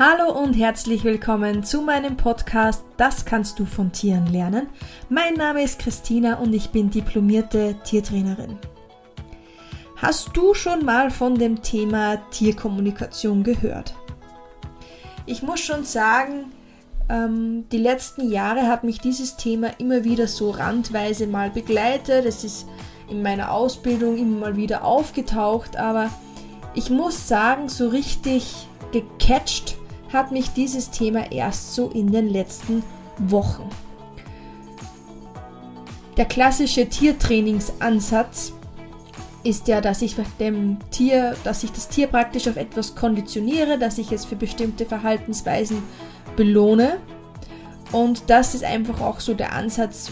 Hallo und herzlich willkommen zu meinem Podcast Das kannst du von Tieren lernen. Mein Name ist Christina und ich bin diplomierte Tiertrainerin. Hast du schon mal von dem Thema Tierkommunikation gehört? Ich muss schon sagen, ähm, die letzten Jahre hat mich dieses Thema immer wieder so randweise mal begleitet. Es ist in meiner Ausbildung immer mal wieder aufgetaucht, aber ich muss sagen, so richtig gecatcht hat mich dieses Thema erst so in den letzten Wochen. Der klassische Tiertrainingsansatz ist ja, dass ich dem Tier, dass ich das Tier praktisch auf etwas konditioniere, dass ich es für bestimmte Verhaltensweisen belohne. Und das ist einfach auch so der Ansatz,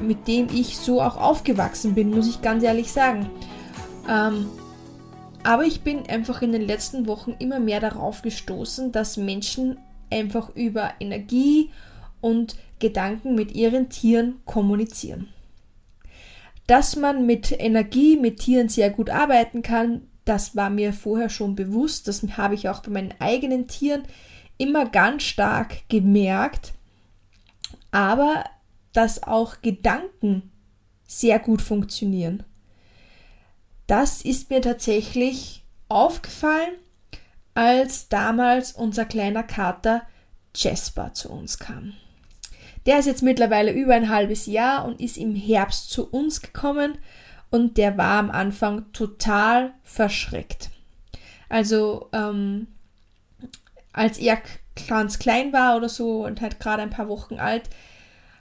mit dem ich so auch aufgewachsen bin, muss ich ganz ehrlich sagen. Ähm, aber ich bin einfach in den letzten Wochen immer mehr darauf gestoßen, dass Menschen einfach über Energie und Gedanken mit ihren Tieren kommunizieren. Dass man mit Energie mit Tieren sehr gut arbeiten kann, das war mir vorher schon bewusst. Das habe ich auch bei meinen eigenen Tieren immer ganz stark gemerkt. Aber dass auch Gedanken sehr gut funktionieren. Das ist mir tatsächlich aufgefallen, als damals unser kleiner Kater Jasper zu uns kam. Der ist jetzt mittlerweile über ein halbes Jahr und ist im Herbst zu uns gekommen und der war am Anfang total verschreckt. Also ähm, als er ganz klein war oder so und halt gerade ein paar Wochen alt,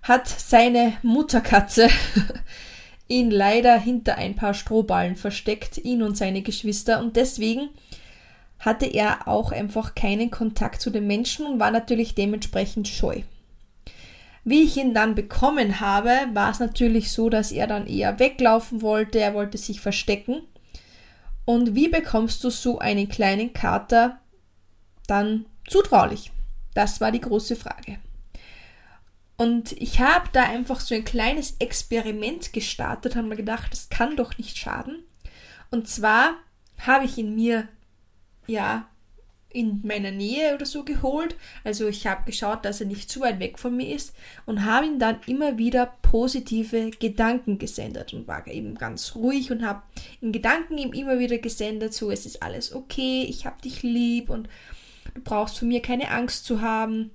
hat seine Mutterkatze ihn leider hinter ein paar Strohballen versteckt, ihn und seine Geschwister, und deswegen hatte er auch einfach keinen Kontakt zu den Menschen und war natürlich dementsprechend scheu. Wie ich ihn dann bekommen habe, war es natürlich so, dass er dann eher weglaufen wollte, er wollte sich verstecken. Und wie bekommst du so einen kleinen Kater dann zutraulich? Das war die große Frage. Und ich habe da einfach so ein kleines Experiment gestartet, habe mir gedacht, das kann doch nicht schaden. Und zwar habe ich ihn mir, ja, in meiner Nähe oder so geholt. Also ich habe geschaut, dass er nicht zu weit weg von mir ist und habe ihm dann immer wieder positive Gedanken gesendet und war eben ganz ruhig und habe in Gedanken ihm immer wieder gesendet, so es ist alles okay, ich habe dich lieb und du brauchst von mir keine Angst zu haben.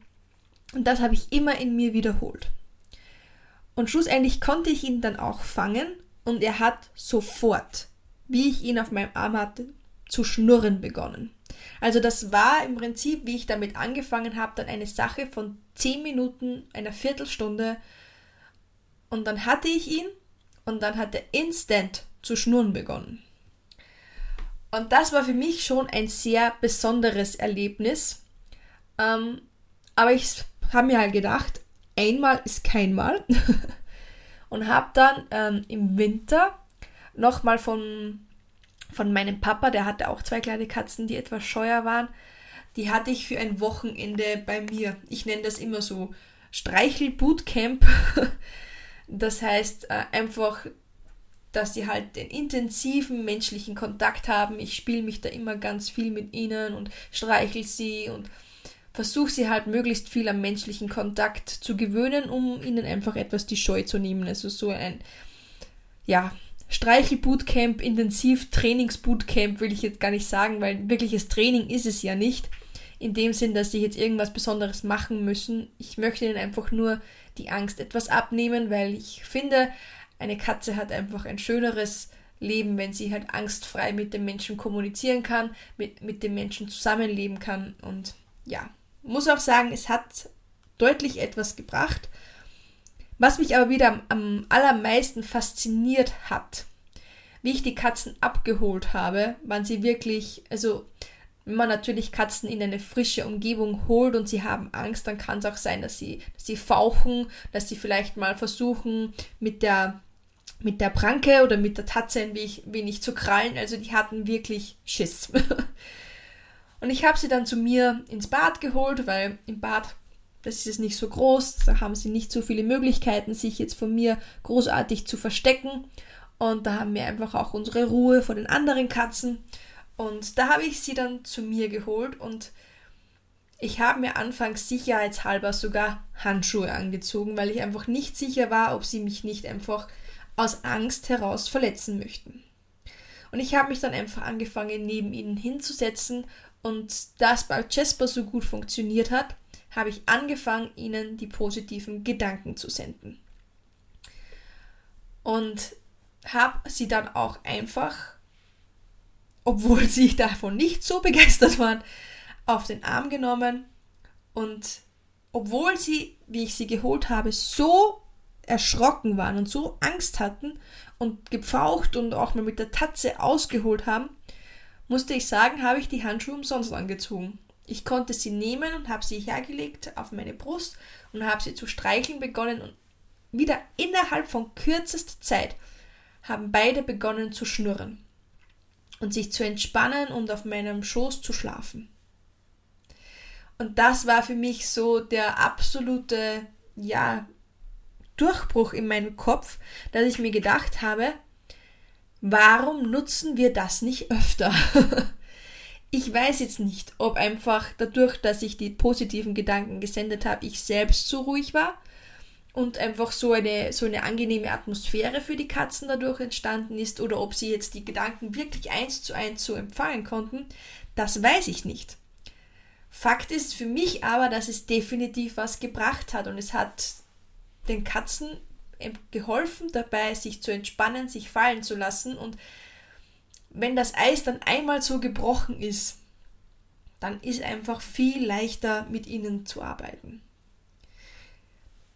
Und das habe ich immer in mir wiederholt. Und schlussendlich konnte ich ihn dann auch fangen und er hat sofort, wie ich ihn auf meinem Arm hatte, zu schnurren begonnen. Also das war im Prinzip, wie ich damit angefangen habe, dann eine Sache von 10 Minuten, einer Viertelstunde und dann hatte ich ihn und dann hat er instant zu schnurren begonnen. Und das war für mich schon ein sehr besonderes Erlebnis. Ähm, aber ich habe mir halt gedacht, einmal ist kein Mal. und habe dann ähm, im Winter nochmal von, von meinem Papa, der hatte auch zwei kleine Katzen, die etwas scheuer waren, die hatte ich für ein Wochenende bei mir. Ich nenne das immer so Streichel-Bootcamp. das heißt äh, einfach, dass sie halt den intensiven menschlichen Kontakt haben. Ich spiele mich da immer ganz viel mit ihnen und streichel sie und versuche sie halt möglichst viel am menschlichen Kontakt zu gewöhnen, um ihnen einfach etwas die Scheu zu nehmen. Also so ein, ja, Streichel-Bootcamp, Intensiv-Trainings-Bootcamp will ich jetzt gar nicht sagen, weil wirkliches Training ist es ja nicht. In dem Sinn, dass sie jetzt irgendwas Besonderes machen müssen. Ich möchte ihnen einfach nur die Angst etwas abnehmen, weil ich finde, eine Katze hat einfach ein schöneres Leben, wenn sie halt angstfrei mit dem Menschen kommunizieren kann, mit, mit dem Menschen zusammenleben kann und ja, muss auch sagen, es hat deutlich etwas gebracht. Was mich aber wieder am, am allermeisten fasziniert hat, wie ich die Katzen abgeholt habe, waren sie wirklich, also wenn man natürlich Katzen in eine frische Umgebung holt und sie haben Angst, dann kann es auch sein, dass sie, dass sie fauchen, dass sie vielleicht mal versuchen, mit der, mit der Pranke oder mit der Tatze ein wenig, wenig zu krallen. Also die hatten wirklich Schiss. Und ich habe sie dann zu mir ins Bad geholt, weil im Bad, das ist nicht so groß, da haben sie nicht so viele Möglichkeiten, sich jetzt von mir großartig zu verstecken. Und da haben wir einfach auch unsere Ruhe vor den anderen Katzen. Und da habe ich sie dann zu mir geholt und Ich habe mir anfangs sicherheitshalber sogar Handschuhe angezogen, weil ich einfach nicht sicher war, ob sie mich nicht einfach aus Angst heraus verletzen möchten. Und ich habe mich dann einfach angefangen, neben ihnen hinzusetzen und das bei Jasper so gut funktioniert hat, habe ich angefangen, ihnen die positiven Gedanken zu senden. Und habe sie dann auch einfach, obwohl sie davon nicht so begeistert waren, auf den Arm genommen und obwohl sie, wie ich sie geholt habe, so erschrocken waren und so Angst hatten und gepfaucht und auch mal mit der Tatze ausgeholt haben, musste ich sagen, habe ich die Handschuhe umsonst angezogen. Ich konnte sie nehmen und habe sie hergelegt auf meine Brust und habe sie zu streicheln begonnen und wieder innerhalb von kürzester Zeit haben beide begonnen zu schnurren und sich zu entspannen und auf meinem Schoß zu schlafen. Und das war für mich so der absolute, ja, Durchbruch in meinem Kopf, dass ich mir gedacht habe, warum nutzen wir das nicht öfter? ich weiß jetzt nicht, ob einfach dadurch, dass ich die positiven Gedanken gesendet habe, ich selbst so ruhig war und einfach so eine, so eine angenehme Atmosphäre für die Katzen dadurch entstanden ist oder ob sie jetzt die Gedanken wirklich eins zu eins so empfangen konnten, das weiß ich nicht. Fakt ist für mich aber, dass es definitiv was gebracht hat und es hat den Katzen geholfen dabei, sich zu entspannen, sich fallen zu lassen und wenn das Eis dann einmal so gebrochen ist, dann ist einfach viel leichter mit ihnen zu arbeiten.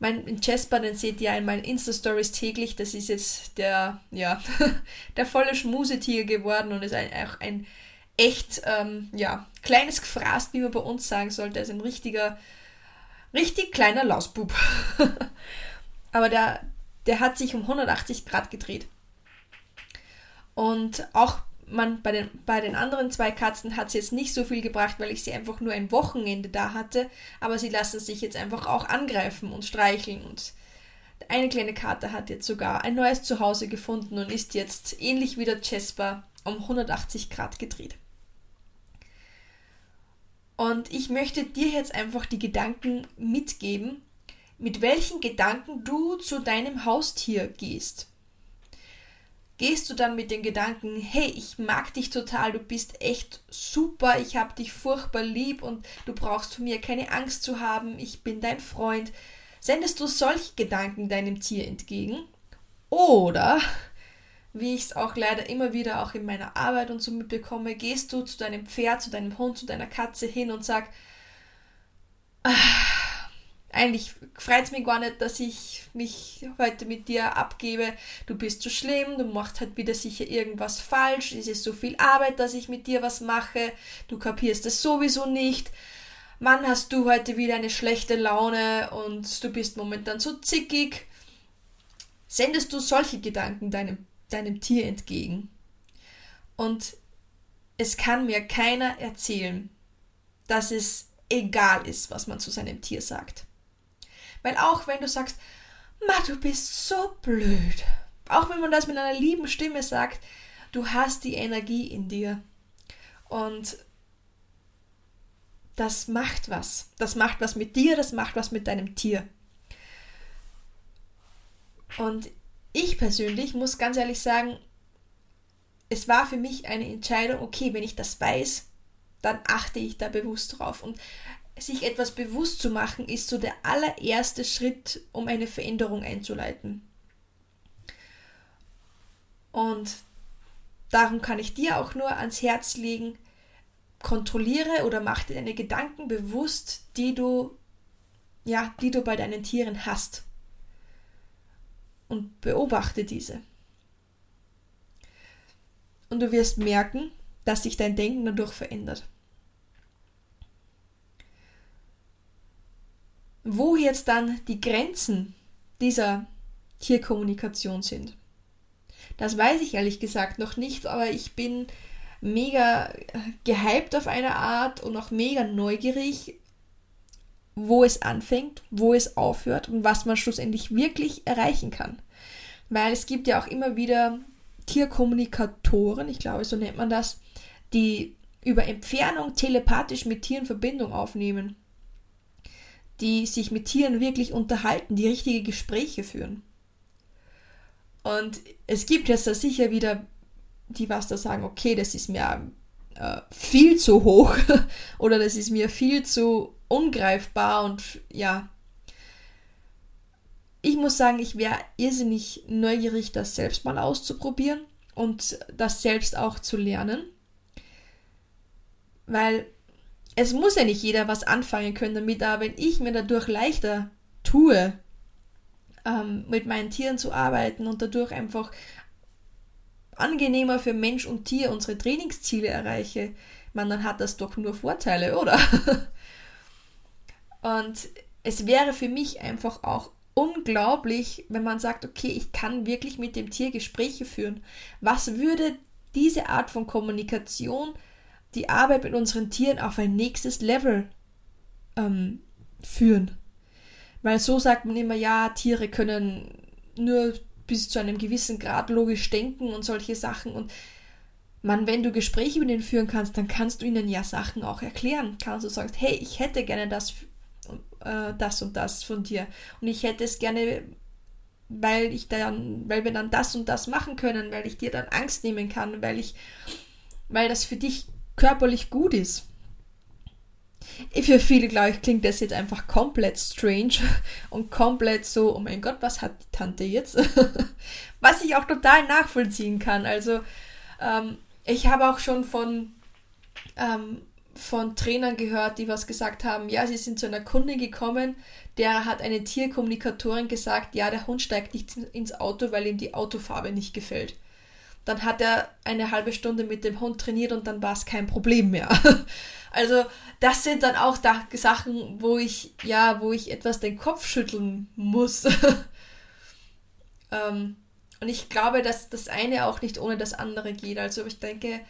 Mein Jasper, den seht ihr in meinen Insta-Stories täglich. Das ist jetzt der, ja, der volle Schmusetier geworden und ist ein, auch ein echt, ähm, ja, kleines Gefraß, wie man bei uns sagen sollte. Also ein richtiger, richtig kleiner Lausbub. Aber der, der hat sich um 180 Grad gedreht. Und auch man bei den, bei den anderen zwei Katzen hat es jetzt nicht so viel gebracht, weil ich sie einfach nur ein Wochenende da hatte, aber sie lassen sich jetzt einfach auch angreifen und streicheln und eine kleine Karte hat jetzt sogar ein neues Zuhause gefunden und ist jetzt ähnlich wie der Jasper um 180 Grad gedreht. Und ich möchte dir jetzt einfach die Gedanken mitgeben, mit welchen Gedanken du zu deinem Haustier gehst gehst du dann mit den Gedanken, hey, ich mag dich total, du bist echt super, ich hab dich furchtbar lieb und du brauchst von mir keine Angst zu haben, ich bin dein Freund. Sendest du solche Gedanken deinem Tier entgegen? Oder, wie ich es auch leider immer wieder auch in meiner Arbeit und so mitbekomme, gehst du zu deinem Pferd, zu deinem Hund, zu deiner Katze hin und sag, ah, eigentlich freut es mich gar nicht, dass ich mich heute mit dir abgebe. Du bist zu schlimm, du machst halt wieder sicher irgendwas falsch, es ist so viel Arbeit, dass ich mit dir was mache, du kapierst es sowieso nicht. Mann, hast du heute wieder eine schlechte Laune und du bist momentan so zickig. Sendest du solche Gedanken deinem, deinem Tier entgegen? Und es kann mir keiner erzählen, dass es egal ist, was man zu seinem Tier sagt. Weil auch wenn du sagst, Ma, du bist so blöd, auch wenn man das mit einer lieben Stimme sagt, du hast die Energie in dir. Und das macht was. Das macht was mit dir, das macht was mit deinem Tier. Und ich persönlich muss ganz ehrlich sagen, es war für mich eine Entscheidung, okay, wenn ich das weiß, dann achte ich da bewusst drauf. Und sich etwas bewusst zu machen, ist so der allererste Schritt, um eine Veränderung einzuleiten. Und darum kann ich dir auch nur ans Herz legen, kontrolliere oder mach dir deine Gedanken bewusst, die du ja, die du bei deinen Tieren hast. Und beobachte diese. Und du wirst merken, dass sich dein Denken dadurch verändert. wo jetzt dann die Grenzen dieser Tierkommunikation sind. Das weiß ich ehrlich gesagt noch nicht, aber ich bin mega gehypt auf eine Art und auch mega neugierig, wo es anfängt, wo es aufhört und was man schlussendlich wirklich erreichen kann. Weil es gibt ja auch immer wieder Tierkommunikatoren, ich glaube, so nennt man das, die über Entfernung telepathisch mit Tieren Verbindung aufnehmen, die sich mit Tieren wirklich unterhalten, die richtige Gespräche führen. Und es gibt jetzt da sicher wieder die was da sagen, okay, das ist mir äh, viel zu hoch oder das ist mir viel zu ungreifbar und ja. Ich muss sagen, ich wäre irrsinnig neugierig, das selbst mal auszuprobieren und das selbst auch zu lernen. Weil es muss ja nicht jeder was anfangen können damit, aber wenn ich mir dadurch leichter tue, ähm, mit meinen Tieren zu arbeiten und dadurch einfach angenehmer für Mensch und Tier unsere Trainingsziele erreiche, man, dann hat das doch nur Vorteile, oder? und es wäre für mich einfach auch unglaublich, wenn man sagt, okay, ich kann wirklich mit dem Tier Gespräche führen. Was würde diese Art von Kommunikation die Arbeit mit unseren Tieren auf ein nächstes Level ähm, führen? Weil so sagt man immer, ja, Tiere können nur bis zu einem gewissen Grad logisch denken und solche Sachen. Und man, wenn du Gespräche mit ihnen führen kannst, dann kannst du ihnen ja Sachen auch erklären. Kannst du sagen, hey, ich hätte gerne das, äh, das und das von dir. Und ich hätte es gerne, weil ich dann, weil wir dann das und das machen können, weil ich dir dann Angst nehmen kann, weil ich, weil das für dich körperlich gut ist. Für viele, glaube ich, klingt das jetzt einfach komplett strange und komplett so, oh mein Gott, was hat die Tante jetzt? was ich auch total nachvollziehen kann. Also, ähm, ich habe auch schon von, ähm, von Trainern gehört, die was gesagt haben, ja, sie sind zu einer Kunde gekommen, der hat eine Tierkommunikatorin gesagt, ja, der Hund steigt nicht ins Auto, weil ihm die Autofarbe nicht gefällt. Dann hat er eine halbe Stunde mit dem Hund trainiert und dann war es kein Problem mehr. Also das sind dann auch da Sachen, wo ich, ja, wo ich etwas den Kopf schütteln muss. ähm, und ich glaube, dass das eine auch nicht ohne das andere geht. Also ich denke,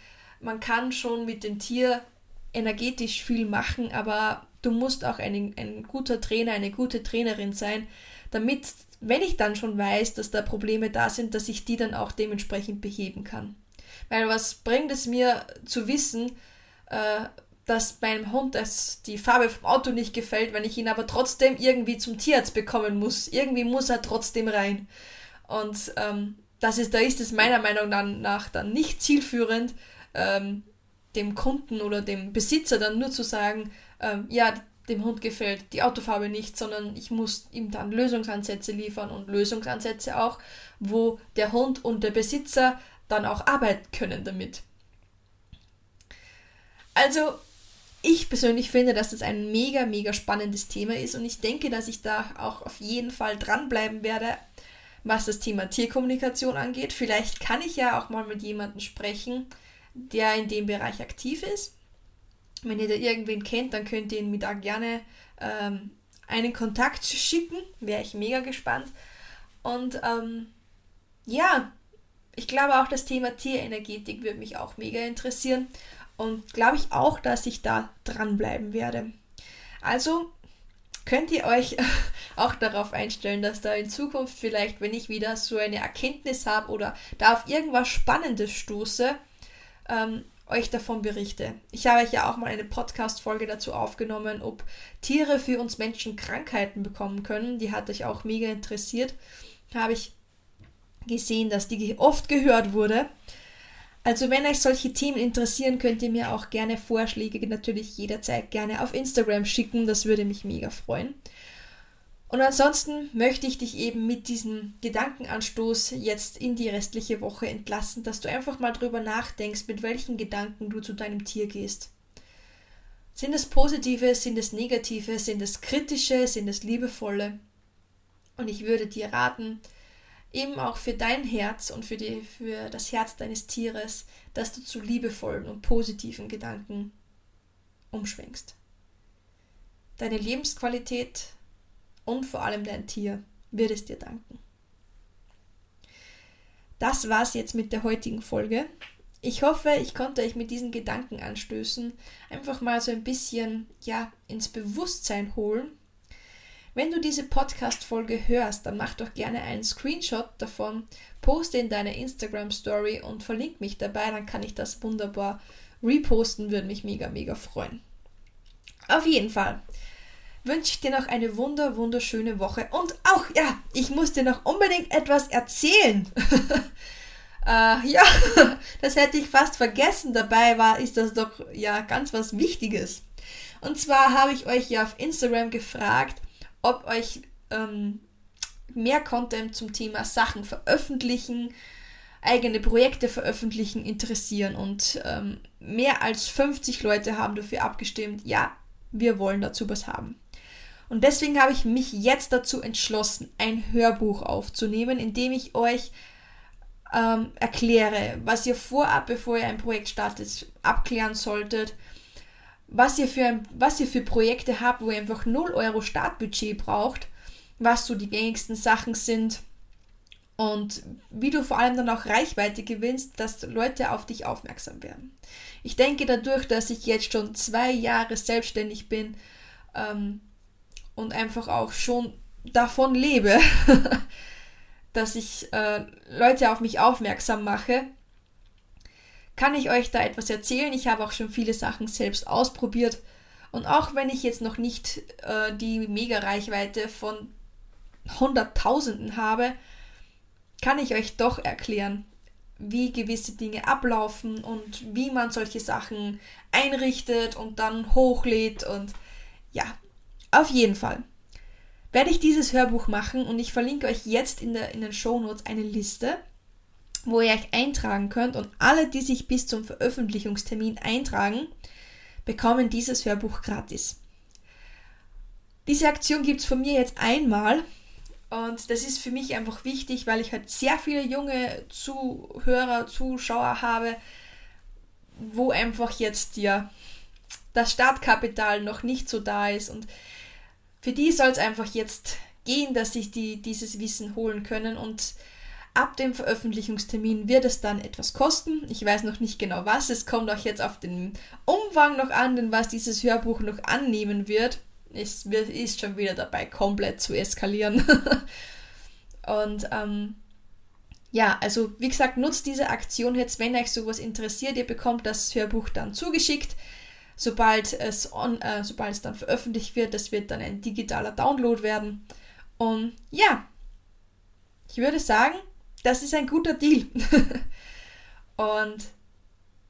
man kann schon mit dem Tier energetisch viel machen, aber du musst auch ein, ein guter Trainer, eine gute Trainerin sein, damit, wenn ich dann schon weiß, dass da Probleme da sind, dass ich die dann auch dementsprechend beheben kann. Weil was bringt es mir zu wissen, äh, dass meinem Hund das, die Farbe vom Auto nicht gefällt, wenn ich ihn aber trotzdem irgendwie zum Tierarzt bekommen muss. Irgendwie muss er trotzdem rein. Und ähm, das ist, da ist es meiner Meinung nach dann nicht zielführend, ähm, dem Kunden oder dem Besitzer dann nur zu sagen, ähm, ja, dem Hund gefällt die Autofarbe nicht, sondern ich muss ihm dann Lösungsansätze liefern und Lösungsansätze auch, wo der Hund und der Besitzer dann auch arbeiten können damit. Also ich persönlich finde, dass das ein mega, mega spannendes Thema ist und ich denke, dass ich da auch auf jeden Fall dranbleiben werde, was das Thema Tierkommunikation angeht. Vielleicht kann ich ja auch mal mit jemandem sprechen, der in dem Bereich aktiv ist. Wenn ihr da irgendwen kennt, dann könnt ihr ihn mir da gerne ähm, einen Kontakt schicken. Wäre ich mega gespannt. Und ähm, ja, ich glaube auch das Thema Tierenergetik würde mich auch mega interessieren. Und glaube ich auch, dass ich da dranbleiben werde. Also könnt ihr euch auch darauf einstellen, dass da in Zukunft vielleicht, wenn ich wieder so eine Erkenntnis habe oder da auf irgendwas Spannendes stoße, ähm, euch davon berichte. Ich habe euch ja auch mal eine Podcast-Folge dazu aufgenommen, ob Tiere für uns Menschen Krankheiten bekommen können. Die hat euch auch mega interessiert. Habe ich gesehen, dass die oft gehört wurde. Also wenn euch solche Themen interessieren, könnt ihr mir auch gerne Vorschläge natürlich jederzeit gerne auf Instagram schicken. Das würde mich mega freuen. Und ansonsten möchte ich dich eben mit diesem Gedankenanstoß jetzt in die restliche Woche entlassen, dass du einfach mal drüber nachdenkst, mit welchen Gedanken du zu deinem Tier gehst. Sind es positive, sind es negative, sind es kritische, sind es liebevolle? Und ich würde dir raten, eben auch für dein Herz und für, die, für das Herz deines Tieres, dass du zu liebevollen und positiven Gedanken umschwenkst. Deine Lebensqualität und vor allem dein Tier wird es dir danken. Das war's jetzt mit der heutigen Folge. Ich hoffe, ich konnte euch mit diesen Gedanken anstößen, einfach mal so ein bisschen ja ins Bewusstsein holen, wenn du diese Podcast-Folge hörst, dann mach doch gerne einen Screenshot davon, poste in deine Instagram-Story und verlink mich dabei, dann kann ich das wunderbar reposten, würde mich mega, mega freuen. Auf jeden Fall wünsche ich dir noch eine wunder, wunderschöne Woche. Und auch, ja, ich muss dir noch unbedingt etwas erzählen. äh, ja, das hätte ich fast vergessen. Dabei war, ist das doch ja ganz was Wichtiges. Und zwar habe ich euch ja auf Instagram gefragt, ob euch ähm, mehr Content zum Thema Sachen veröffentlichen, eigene Projekte veröffentlichen interessieren. Und ähm, mehr als 50 Leute haben dafür abgestimmt, ja, wir wollen dazu was haben. Und deswegen habe ich mich jetzt dazu entschlossen, ein Hörbuch aufzunehmen, in dem ich euch ähm, erkläre, was ihr vorab, bevor ihr ein Projekt startet, abklären solltet, was ihr, für ein, was ihr für Projekte habt, wo ihr einfach 0 Euro Startbudget braucht, was so die gängigsten Sachen sind und wie du vor allem dann auch Reichweite gewinnst, dass Leute auf dich aufmerksam werden. Ich denke dadurch, dass ich jetzt schon zwei Jahre selbstständig bin ähm, und einfach auch schon davon lebe, dass ich äh, Leute auf mich aufmerksam mache, kann ich euch da etwas erzählen. Ich habe auch schon viele Sachen selbst ausprobiert. Und auch wenn ich jetzt noch nicht äh, die Mega-Reichweite von Hunderttausenden habe, kann ich euch doch erklären, wie gewisse Dinge ablaufen und wie man solche Sachen einrichtet und dann hochlädt. Und ja, auf jeden Fall werde ich dieses Hörbuch machen und ich verlinke euch jetzt in, der, in den Show Notes eine Liste wo ihr euch eintragen könnt und alle, die sich bis zum Veröffentlichungstermin eintragen, bekommen dieses Hörbuch gratis. Diese Aktion gibt es von mir jetzt einmal und das ist für mich einfach wichtig, weil ich halt sehr viele junge Zuhörer, Zuschauer habe, wo einfach jetzt ja das Startkapital noch nicht so da ist und für die soll es einfach jetzt gehen, dass sich die dieses Wissen holen können und Ab dem Veröffentlichungstermin wird es dann etwas kosten. Ich weiß noch nicht genau was. Es kommt auch jetzt auf den Umfang noch an, denn was dieses Hörbuch noch annehmen wird, ist, ist schon wieder dabei, komplett zu eskalieren. Und ähm, ja, also wie gesagt, nutzt diese Aktion jetzt, wenn euch sowas interessiert. Ihr bekommt das Hörbuch dann zugeschickt. Sobald es, on, äh, sobald es dann veröffentlicht wird, das wird dann ein digitaler Download werden. Und ja, ich würde sagen, das ist ein guter Deal. und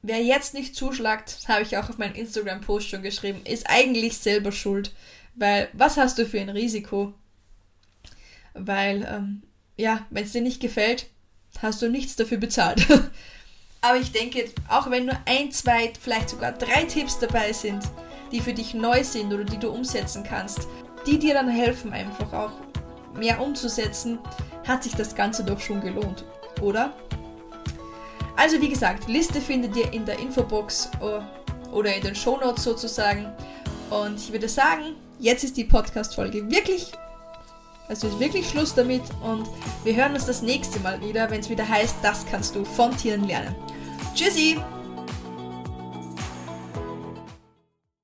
wer jetzt nicht zuschlagt, habe ich auch auf meinem Instagram-Post schon geschrieben, ist eigentlich selber schuld. Weil was hast du für ein Risiko? Weil, ähm, ja, wenn es dir nicht gefällt, hast du nichts dafür bezahlt. Aber ich denke, auch wenn nur ein, zwei, vielleicht sogar drei Tipps dabei sind, die für dich neu sind oder die du umsetzen kannst, die dir dann helfen, einfach auch mehr umzusetzen, hat sich das Ganze doch schon gelohnt, oder? Also wie gesagt, Liste findet ihr in der Infobox äh, oder in den Shownotes sozusagen. Und ich würde sagen, jetzt ist die Podcast-Folge wirklich, also ist wirklich Schluss damit und wir hören uns das nächste Mal wieder, wenn es wieder heißt, das kannst du von Tieren lernen. Tschüssi!